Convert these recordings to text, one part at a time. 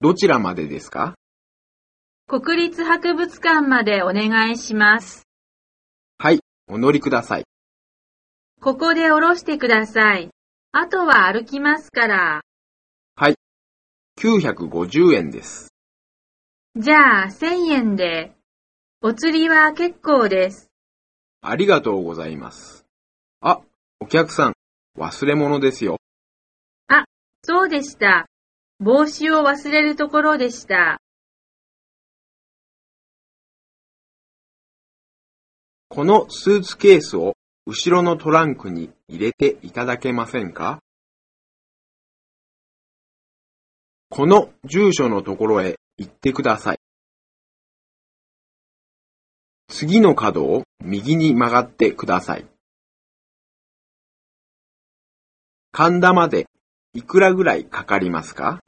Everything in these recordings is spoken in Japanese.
どちらまでですか？国立博物館までお願いします。はい、お乗りください。ここで降ろしてください。あとは歩きますから。はい、950円です。じゃあ、1000円で。お釣りは結構です。ありがとうございます。あ、お客さん、忘れ物ですよ。そうでした。帽子を忘れるところでした。このスーツケースを後ろのトランクに入れていただけませんか？この住所のところへ行ってください。次の角を右に曲がってください。神田までいくらぐらいかかりますか？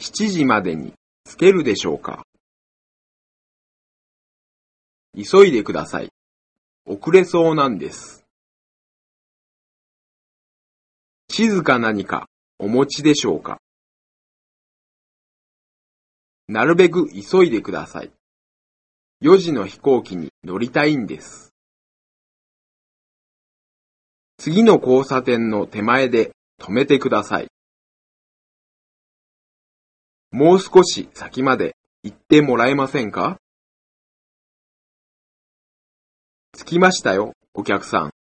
?7 時までに着けるでしょうか急いでください。遅れそうなんです。地図か何かお持ちでしょうかなるべく急いでください。4時の飛行機に乗りたいんです。次の交差点の手前で止めてください。もう少し先まで行ってもらえませんか？着きましたよ、お客さん。